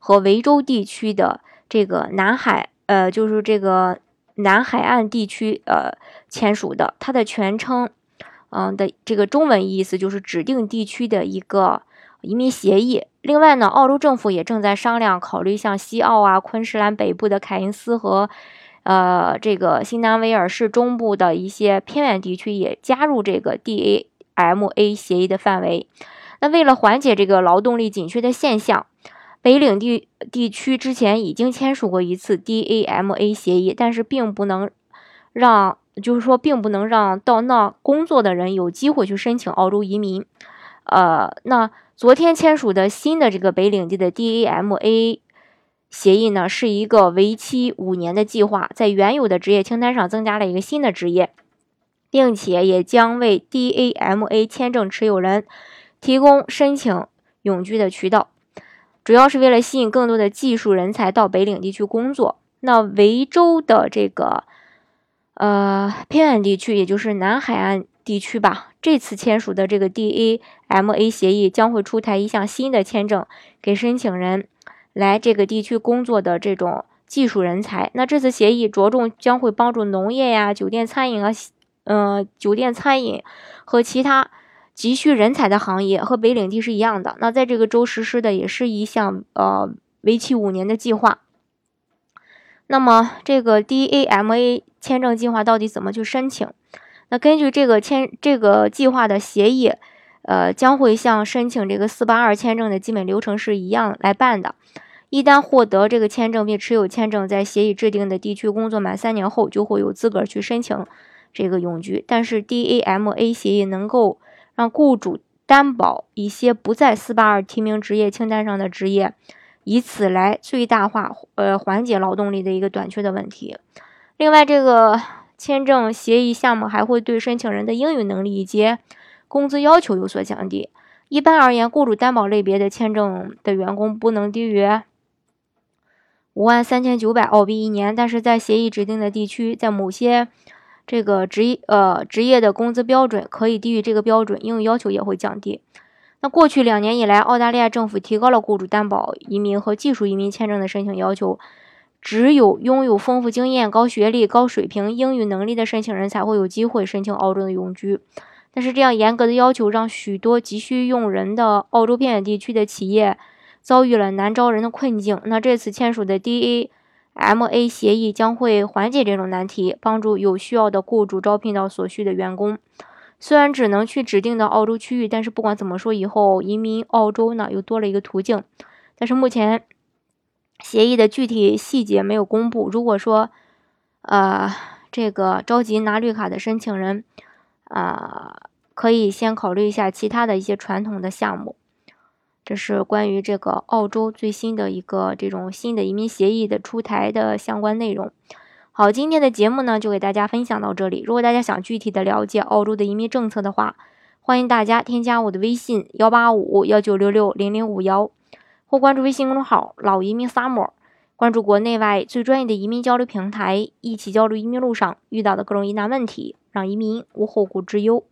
和维州地区的这个南海，呃，就是这个南海岸地区，呃，签署的。它的全称，嗯的这个中文意思就是指定地区的一个移民协议。另外呢，澳洲政府也正在商量考虑像西澳啊、昆士兰北部的凯恩斯和。呃，这个新南威尔士中部的一些偏远地区也加入这个 DAMA 协议的范围。那为了缓解这个劳动力紧缺的现象，北领地地区之前已经签署过一次 DAMA 协议，但是并不能让，就是说，并不能让到那工作的人有机会去申请澳洲移民。呃，那昨天签署的新的这个北领地的 DAMA。协议呢是一个为期五年的计划，在原有的职业清单上增加了一个新的职业，并且也将为 DAMA 签证持有人提供申请永居的渠道，主要是为了吸引更多的技术人才到北领地区工作。那维州的这个呃偏远地区，也就是南海岸地区吧，这次签署的这个 DAMA 协议将会出台一项新的签证给申请人。来这个地区工作的这种技术人才，那这次协议着重将会帮助农业呀、酒店餐饮啊，嗯，酒店餐饮和其他急需人才的行业，和北领地是一样的。那在这个州实施的也是一项呃为期五年的计划。那么这个 DAMA 签证计划到底怎么去申请？那根据这个签这个计划的协议。呃，将会像申请这个四八二签证的基本流程是一样来办的。一旦获得这个签证并持有签证，在协议制定的地区工作满三年后，就会有资格去申请这个永居。但是 DAMA 协议能够让雇主担保一些不在四八二提名职业清单上的职业，以此来最大化呃缓解劳动力的一个短缺的问题。另外，这个签证协议项目还会对申请人的英语能力以及工资要求有所降低。一般而言，雇主担保类别的签证的员工不能低于五万三千九百澳币一年。但是在协议指定的地区，在某些这个职业呃职业的工资标准可以低于这个标准，英语要求也会降低。那过去两年以来，澳大利亚政府提高了雇主担保移民和技术移民签证的申请要求，只有拥有丰富经验、高学历、高水平英语能力的申请人才会有机会申请澳洲的永居。但是这样严格的要求让许多急需用人的澳洲偏远地区的企业遭遇了难招人的困境。那这次签署的 DA M A 协议将会缓解这种难题，帮助有需要的雇主招聘到所需的员工。虽然只能去指定的澳洲区域，但是不管怎么说，以后移民澳洲呢又多了一个途径。但是目前协议的具体细节没有公布。如果说呃这个着急拿绿卡的申请人，啊，可以先考虑一下其他的一些传统的项目。这是关于这个澳洲最新的一个这种新的移民协议的出台的相关内容。好，今天的节目呢就给大家分享到这里。如果大家想具体的了解澳洲的移民政策的话，欢迎大家添加我的微信幺八五幺九六六零零五幺，或关注微信公众号“老移民 summer”，关注国内外最专业的移民交流平台，一起交流移民路上遇到的各种疑难问题。让移民无后顾之忧。